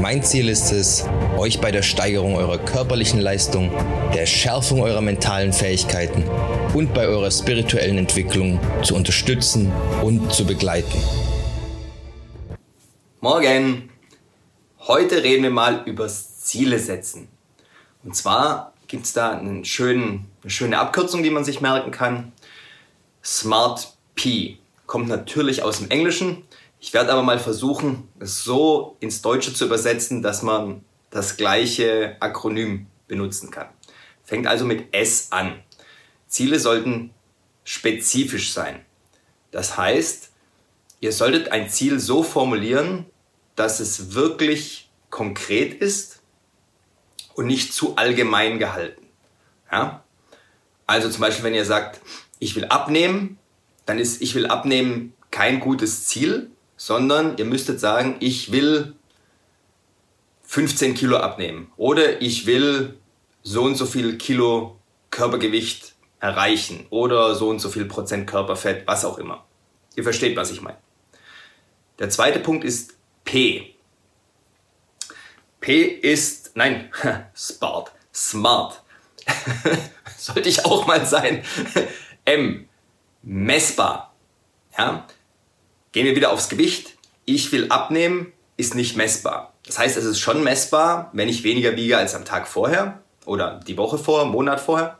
Mein Ziel ist es, euch bei der Steigerung eurer körperlichen Leistung, der Schärfung eurer mentalen Fähigkeiten und bei eurer spirituellen Entwicklung zu unterstützen und zu begleiten. Morgen! Heute reden wir mal übers Ziele setzen. Und zwar gibt es da einen schönen, eine schöne Abkürzung, die man sich merken kann. Smart P kommt natürlich aus dem Englischen. Ich werde aber mal versuchen, es so ins Deutsche zu übersetzen, dass man das gleiche Akronym benutzen kann. Fängt also mit S an. Ziele sollten spezifisch sein. Das heißt, ihr solltet ein Ziel so formulieren, dass es wirklich konkret ist und nicht zu allgemein gehalten. Ja? Also zum Beispiel, wenn ihr sagt, ich will abnehmen, dann ist ich will abnehmen kein gutes Ziel, sondern ihr müsstet sagen, ich will 15 Kilo abnehmen oder ich will so und so viel Kilo Körpergewicht erreichen oder so und so viel Prozent Körperfett, was auch immer. Ihr versteht, was ich meine. Der zweite Punkt ist P. P ist, nein, smart, smart. Sollte ich auch mal sein. M, messbar. Ja? Gehen wir wieder aufs Gewicht. Ich will abnehmen, ist nicht messbar. Das heißt, es ist schon messbar, wenn ich weniger wiege als am Tag vorher oder die Woche vorher, Monat vorher.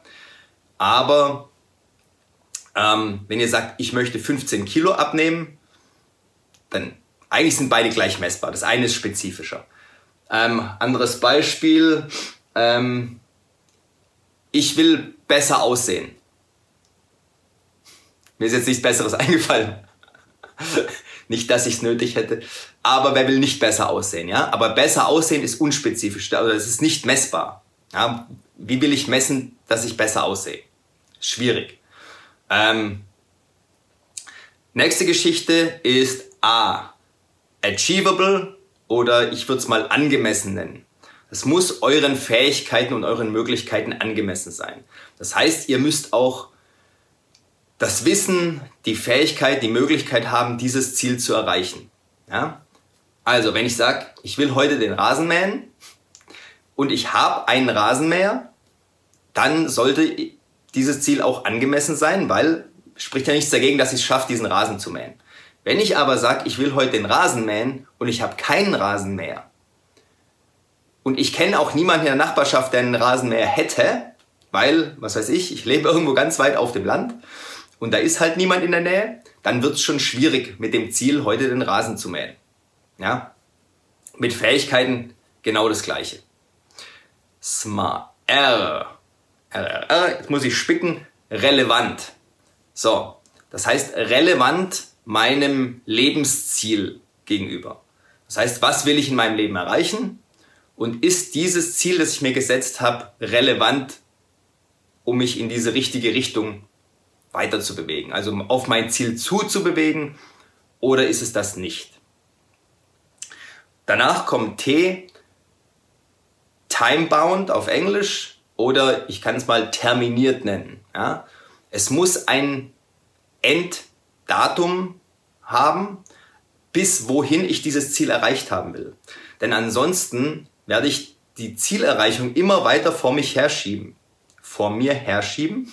Aber ähm, wenn ihr sagt, ich möchte 15 Kilo abnehmen, dann eigentlich sind beide gleich messbar. Das eine ist spezifischer. Ähm, anderes Beispiel. Ähm, ich will besser aussehen. Mir ist jetzt nichts Besseres eingefallen. nicht, dass ich es nötig hätte. Aber wer will nicht besser aussehen, ja? Aber besser aussehen ist unspezifisch. Also es ist nicht messbar. Ja? Wie will ich messen, dass ich besser aussehe? Schwierig. Ähm, nächste Geschichte ist A. Achievable oder ich würde es mal angemessen nennen. Es muss euren Fähigkeiten und euren Möglichkeiten angemessen sein. Das heißt, ihr müsst auch das Wissen, die Fähigkeit, die Möglichkeit haben, dieses Ziel zu erreichen. Ja? Also, wenn ich sage, ich will heute den Rasen mähen und ich habe einen Rasenmäher, dann sollte dieses Ziel auch angemessen sein, weil spricht ja nichts dagegen, dass ich es schaffe, diesen Rasen zu mähen. Wenn ich aber sage, ich will heute den Rasen mähen und ich habe keinen Rasenmäher und ich kenne auch niemanden in der Nachbarschaft, der einen Rasenmäher hätte, weil, was weiß ich, ich lebe irgendwo ganz weit auf dem Land und da ist halt niemand in der Nähe, dann wird es schon schwierig mit dem Ziel, heute den Rasen zu mähen. Ja? Mit Fähigkeiten genau das gleiche. Smart. R. R, R. Jetzt muss ich spicken. Relevant. So. Das heißt, relevant meinem Lebensziel gegenüber. Das heißt, was will ich in meinem Leben erreichen? Und ist dieses Ziel, das ich mir gesetzt habe, relevant, um mich in diese richtige Richtung weiter zu bewegen? Also auf mein Ziel zuzubewegen oder ist es das nicht? Danach kommt T, Timebound auf Englisch oder ich kann es mal terminiert nennen. Ja? Es muss ein Enddatum haben, bis wohin ich dieses Ziel erreicht haben will. Denn ansonsten werde ich die Zielerreichung immer weiter vor mich herschieben. Vor mir herschieben.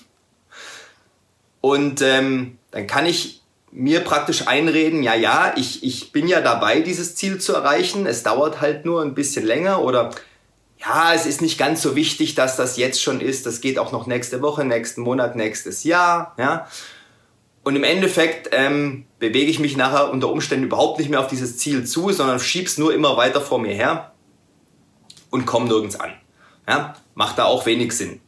Und ähm, dann kann ich mir praktisch einreden, ja, ja, ich, ich bin ja dabei, dieses Ziel zu erreichen. Es dauert halt nur ein bisschen länger oder ja, es ist nicht ganz so wichtig, dass das jetzt schon ist. Das geht auch noch nächste Woche, nächsten Monat, nächstes Jahr. Ja. Und im Endeffekt ähm, bewege ich mich nachher unter Umständen überhaupt nicht mehr auf dieses Ziel zu, sondern schieb's nur immer weiter vor mir her und komme nirgends an. Ja. Macht da auch wenig Sinn,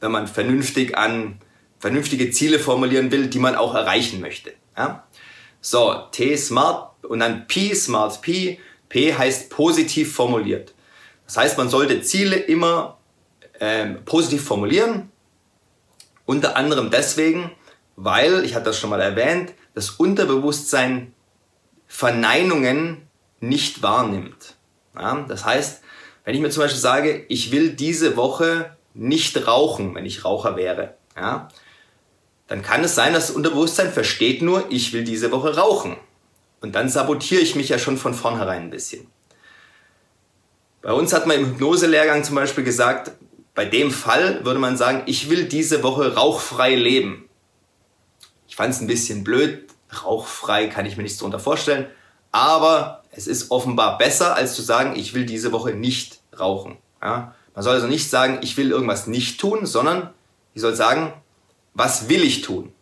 wenn man vernünftig an vernünftige Ziele formulieren will, die man auch erreichen möchte. Ja. So, T Smart und dann P Smart P. P heißt positiv formuliert. Das heißt, man sollte Ziele immer ähm, positiv formulieren. Unter anderem deswegen, weil, ich hatte das schon mal erwähnt, das Unterbewusstsein Verneinungen nicht wahrnimmt. Ja, das heißt, wenn ich mir zum Beispiel sage, ich will diese Woche nicht rauchen, wenn ich Raucher wäre, ja, dann kann es sein, dass das Unterbewusstsein versteht nur, ich will diese Woche rauchen. Und dann sabotiere ich mich ja schon von vornherein ein bisschen. Bei uns hat man im Hypnoselehrgang zum Beispiel gesagt, bei dem Fall würde man sagen, ich will diese Woche rauchfrei leben. Ich fand es ein bisschen blöd, rauchfrei kann ich mir nichts darunter vorstellen, aber es ist offenbar besser, als zu sagen, ich will diese Woche nicht rauchen. Ja? Man soll also nicht sagen, ich will irgendwas nicht tun, sondern ich soll sagen, was will ich tun?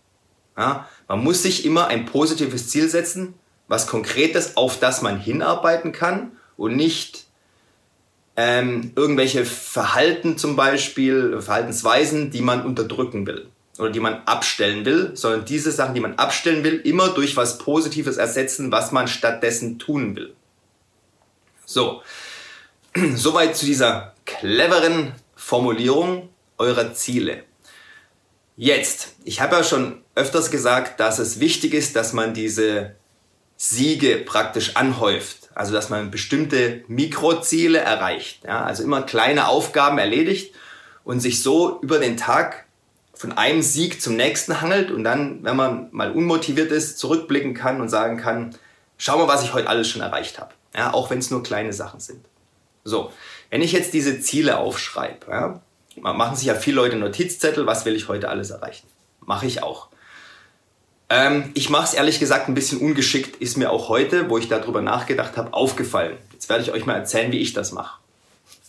Ja? Man muss sich immer ein positives Ziel setzen, was Konkretes, auf das man hinarbeiten kann und nicht ähm, irgendwelche Verhalten zum Beispiel, Verhaltensweisen, die man unterdrücken will oder die man abstellen will, sondern diese Sachen, die man abstellen will, immer durch was Positives ersetzen, was man stattdessen tun will. So, soweit zu dieser cleveren Formulierung eurer Ziele. Jetzt, ich habe ja schon öfters gesagt, dass es wichtig ist, dass man diese Siege praktisch anhäuft. Also dass man bestimmte Mikroziele erreicht. Ja? Also immer kleine Aufgaben erledigt und sich so über den Tag von einem Sieg zum nächsten hangelt und dann, wenn man mal unmotiviert ist, zurückblicken kann und sagen kann, schau mal, was ich heute alles schon erreicht habe. Ja, auch wenn es nur kleine Sachen sind. So, wenn ich jetzt diese Ziele aufschreibe, ja, machen sich ja viele Leute Notizzettel, was will ich heute alles erreichen? Mache ich auch. Ähm, ich mache es ehrlich gesagt ein bisschen ungeschickt, ist mir auch heute, wo ich darüber nachgedacht habe, aufgefallen. Jetzt werde ich euch mal erzählen, wie ich das mache.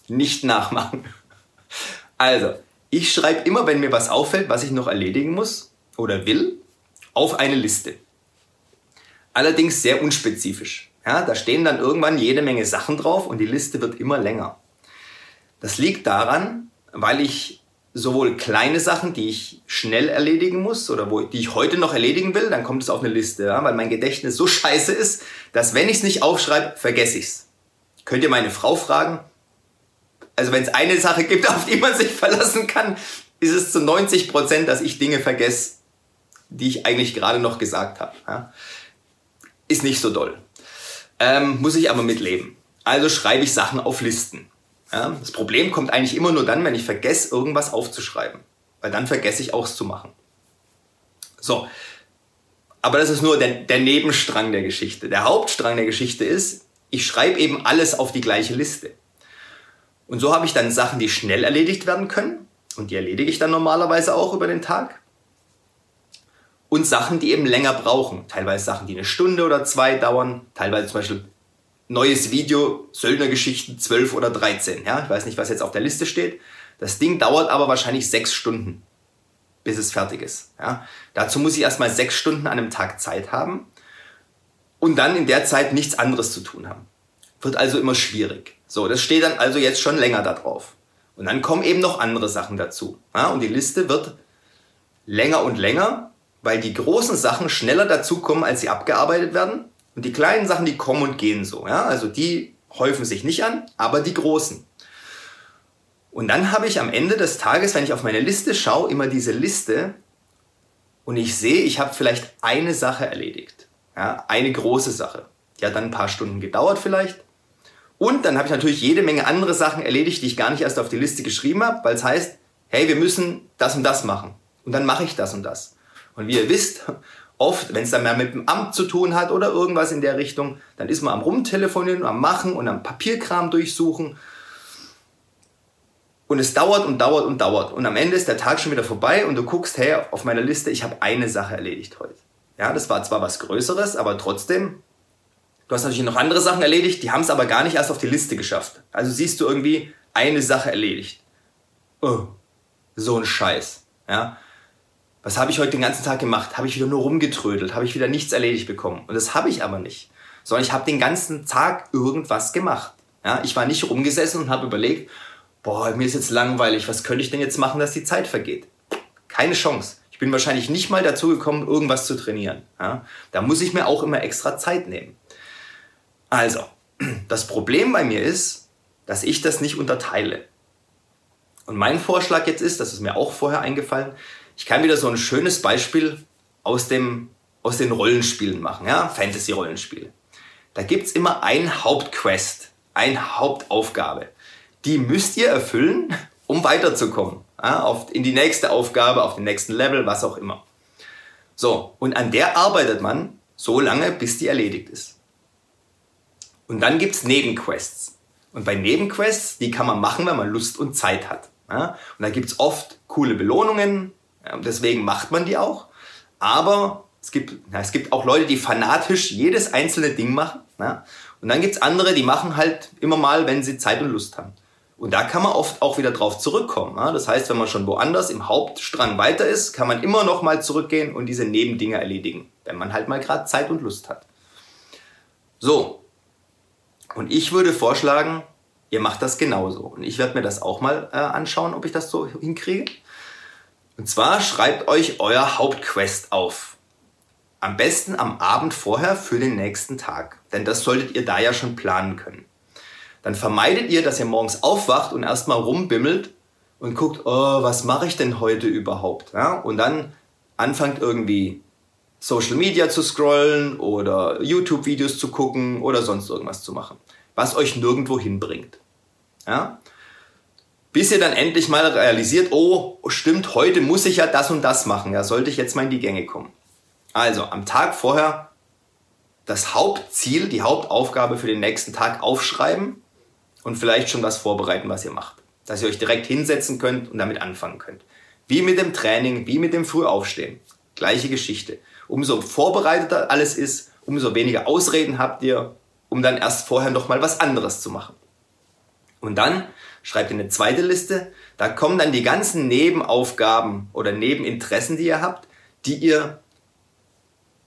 Nicht nachmachen. Also, ich schreibe immer, wenn mir was auffällt, was ich noch erledigen muss oder will, auf eine Liste. Allerdings sehr unspezifisch. Ja, da stehen dann irgendwann jede Menge Sachen drauf und die Liste wird immer länger. Das liegt daran, weil ich sowohl kleine Sachen, die ich schnell erledigen muss oder wo, die ich heute noch erledigen will, dann kommt es auf eine Liste, ja, weil mein Gedächtnis so scheiße ist, dass wenn ich es nicht aufschreibe, vergesse ich es. Könnt ihr meine Frau fragen? Also wenn es eine Sache gibt, auf die man sich verlassen kann, ist es zu 90 Prozent, dass ich Dinge vergesse, die ich eigentlich gerade noch gesagt habe. Ja. Ist nicht so doll. Ähm, muss ich aber mitleben. Also schreibe ich Sachen auf Listen. Ja, das Problem kommt eigentlich immer nur dann, wenn ich vergesse, irgendwas aufzuschreiben. Weil dann vergesse ich auch es zu machen. So. Aber das ist nur der, der Nebenstrang der Geschichte. Der Hauptstrang der Geschichte ist, ich schreibe eben alles auf die gleiche Liste. Und so habe ich dann Sachen, die schnell erledigt werden können. Und die erledige ich dann normalerweise auch über den Tag. Und Sachen, die eben länger brauchen. Teilweise Sachen, die eine Stunde oder zwei dauern. Teilweise zum Beispiel neues Video, Söldnergeschichten 12 oder 13. Ja, ich weiß nicht, was jetzt auf der Liste steht. Das Ding dauert aber wahrscheinlich sechs Stunden, bis es fertig ist. Ja, dazu muss ich erstmal sechs Stunden an einem Tag Zeit haben und dann in der Zeit nichts anderes zu tun haben. Wird also immer schwierig. So, das steht dann also jetzt schon länger da drauf. Und dann kommen eben noch andere Sachen dazu. Ja, und die Liste wird länger und länger, weil die großen Sachen schneller dazukommen, als sie abgearbeitet werden. Und die kleinen Sachen, die kommen und gehen so. Ja? Also die häufen sich nicht an, aber die großen. Und dann habe ich am Ende des Tages, wenn ich auf meine Liste schaue, immer diese Liste und ich sehe, ich habe vielleicht eine Sache erledigt. Ja? Eine große Sache. Die hat dann ein paar Stunden gedauert vielleicht. Und dann habe ich natürlich jede Menge andere Sachen erledigt, die ich gar nicht erst auf die Liste geschrieben habe, weil es heißt, hey, wir müssen das und das machen. Und dann mache ich das und das. Und wie ihr wisst, oft, wenn es dann mehr mit dem Amt zu tun hat oder irgendwas in der Richtung, dann ist man am Rumtelefonieren, am Machen und am Papierkram durchsuchen. Und es dauert und dauert und dauert. Und am Ende ist der Tag schon wieder vorbei und du guckst, hey, auf meiner Liste, ich habe eine Sache erledigt heute. Ja, das war zwar was Größeres, aber trotzdem, du hast natürlich noch andere Sachen erledigt, die haben es aber gar nicht erst auf die Liste geschafft. Also siehst du irgendwie eine Sache erledigt. Oh, so ein Scheiß. Ja, was habe ich heute den ganzen Tag gemacht? Habe ich wieder nur rumgetrödelt? Habe ich wieder nichts erledigt bekommen? Und das habe ich aber nicht. Sondern ich habe den ganzen Tag irgendwas gemacht. Ja, ich war nicht rumgesessen und habe überlegt, boah, mir ist jetzt langweilig, was könnte ich denn jetzt machen, dass die Zeit vergeht? Keine Chance. Ich bin wahrscheinlich nicht mal dazu gekommen, irgendwas zu trainieren. Ja, da muss ich mir auch immer extra Zeit nehmen. Also, das Problem bei mir ist, dass ich das nicht unterteile. Und mein Vorschlag jetzt ist, das ist mir auch vorher eingefallen, ich kann wieder so ein schönes Beispiel aus, dem, aus den Rollenspielen machen, ja, Fantasy-Rollenspiele. da gibt's immer ein Hauptquest, eine Hauptaufgabe. Die müsst ihr erfüllen, um weiterzukommen. Ja, auf, in die nächste Aufgabe, auf den nächsten Level, was auch immer. So, und an der arbeitet man so lange, bis die erledigt ist. Und dann gibt's Nebenquests. Und bei Nebenquests, die kann man machen, wenn man Lust und Zeit hat. Ja? Und da gibt's oft coole Belohnungen, deswegen macht man die auch. Aber es gibt, ja, es gibt auch Leute, die fanatisch jedes einzelne Ding machen. Ja? Und dann gibt's andere, die machen halt immer mal, wenn sie Zeit und Lust haben. Und da kann man oft auch wieder drauf zurückkommen. Ja? Das heißt, wenn man schon woanders im Hauptstrang weiter ist, kann man immer noch mal zurückgehen und diese Nebendinge erledigen, wenn man halt mal gerade Zeit und Lust hat. So. Und ich würde vorschlagen, ihr macht das genauso. Und ich werde mir das auch mal äh, anschauen, ob ich das so hinkriege. Und zwar schreibt euch euer Hauptquest auf. Am besten am Abend vorher für den nächsten Tag. Denn das solltet ihr da ja schon planen können. Dann vermeidet ihr, dass ihr morgens aufwacht und erstmal rumbimmelt und guckt, oh, was mache ich denn heute überhaupt? Ja? Und dann anfangt irgendwie Social Media zu scrollen oder YouTube-Videos zu gucken oder sonst irgendwas zu machen, was euch nirgendwo hinbringt. Ja? Bis ihr dann endlich mal realisiert, oh, stimmt, heute muss ich ja das und das machen. Ja, sollte ich jetzt mal in die Gänge kommen. Also am Tag vorher das Hauptziel, die Hauptaufgabe für den nächsten Tag aufschreiben und vielleicht schon was vorbereiten, was ihr macht. Dass ihr euch direkt hinsetzen könnt und damit anfangen könnt. Wie mit dem Training, wie mit dem Frühaufstehen. Gleiche Geschichte. Umso vorbereiteter alles ist, umso weniger Ausreden habt ihr, um dann erst vorher noch mal was anderes zu machen. Und dann schreibt ihr eine zweite Liste. Da kommen dann die ganzen Nebenaufgaben oder Nebeninteressen, die ihr habt, die ihr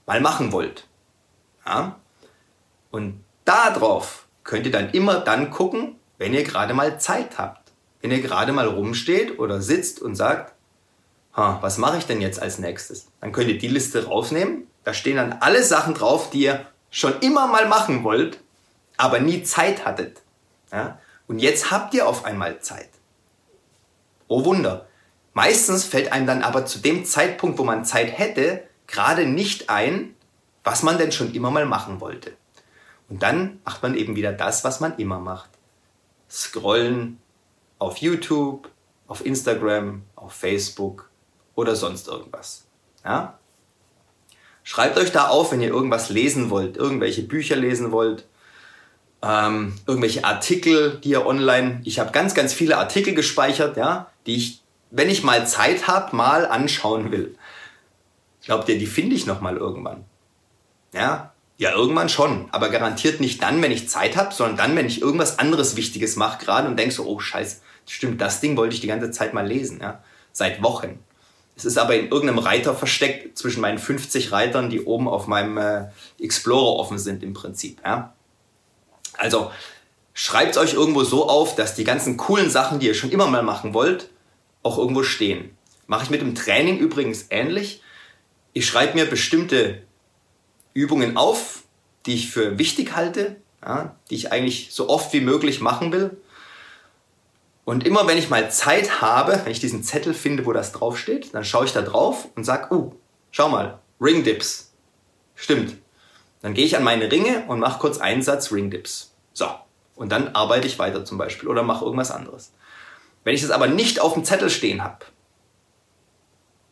mal machen wollt. Ja? Und darauf könnt ihr dann immer dann gucken, wenn ihr gerade mal Zeit habt. Wenn ihr gerade mal rumsteht oder sitzt und sagt, was mache ich denn jetzt als nächstes? Dann könnt ihr die Liste rausnehmen. Da stehen dann alle Sachen drauf, die ihr schon immer mal machen wollt, aber nie Zeit hattet. Ja? Und jetzt habt ihr auf einmal Zeit. Oh Wunder. Meistens fällt einem dann aber zu dem Zeitpunkt, wo man Zeit hätte, gerade nicht ein, was man denn schon immer mal machen wollte. Und dann macht man eben wieder das, was man immer macht. Scrollen auf YouTube, auf Instagram, auf Facebook oder sonst irgendwas. Ja? Schreibt euch da auf, wenn ihr irgendwas lesen wollt, irgendwelche Bücher lesen wollt, ähm, irgendwelche Artikel, die ihr online, ich habe ganz, ganz viele Artikel gespeichert, ja, die ich, wenn ich mal Zeit habe, mal anschauen will. Glaubt ihr, die finde ich noch mal irgendwann? Ja, ja, irgendwann schon, aber garantiert nicht dann, wenn ich Zeit habe, sondern dann, wenn ich irgendwas anderes Wichtiges mache gerade und denke so, oh Scheiße, stimmt, das Ding wollte ich die ganze Zeit mal lesen, ja, seit Wochen. Es ist aber in irgendeinem Reiter versteckt zwischen meinen 50 Reitern, die oben auf meinem äh, Explorer offen sind im Prinzip, ja. Also schreibt euch irgendwo so auf, dass die ganzen coolen Sachen, die ihr schon immer mal machen wollt, auch irgendwo stehen. Mache ich mit dem Training übrigens ähnlich. Ich schreibe mir bestimmte Übungen auf, die ich für wichtig halte, ja, die ich eigentlich so oft wie möglich machen will. Und immer wenn ich mal Zeit habe, wenn ich diesen Zettel finde, wo das draufsteht, dann schaue ich da drauf und sage, uh, schau mal, Ring Dips. Stimmt, dann gehe ich an meine Ringe und mache kurz einen Satz Ring Dips. So. Und dann arbeite ich weiter zum Beispiel oder mache irgendwas anderes. Wenn ich das aber nicht auf dem Zettel stehen habe,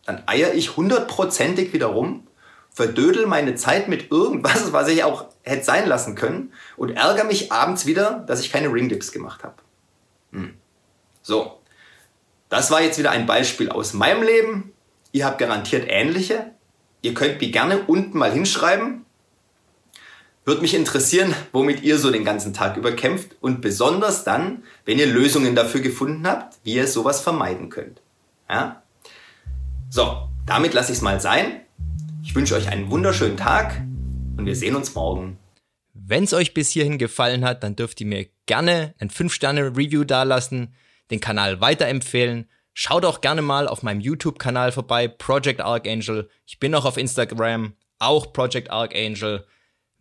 dann eier ich hundertprozentig wieder rum, verdödel meine Zeit mit irgendwas, was ich auch hätte sein lassen können und ärgere mich abends wieder, dass ich keine Ring Dips gemacht habe. Hm. So. Das war jetzt wieder ein Beispiel aus meinem Leben. Ihr habt garantiert ähnliche. Ihr könnt mir gerne unten mal hinschreiben, würde mich interessieren, womit ihr so den ganzen Tag über kämpft und besonders dann, wenn ihr Lösungen dafür gefunden habt, wie ihr sowas vermeiden könnt. Ja? So, damit lasse ich es mal sein. Ich wünsche euch einen wunderschönen Tag und wir sehen uns morgen. Wenn es euch bis hierhin gefallen hat, dann dürft ihr mir gerne ein 5-Sterne-Review dalassen, den Kanal weiterempfehlen. Schaut auch gerne mal auf meinem YouTube-Kanal vorbei, Project Archangel. Ich bin auch auf Instagram, auch Project Archangel.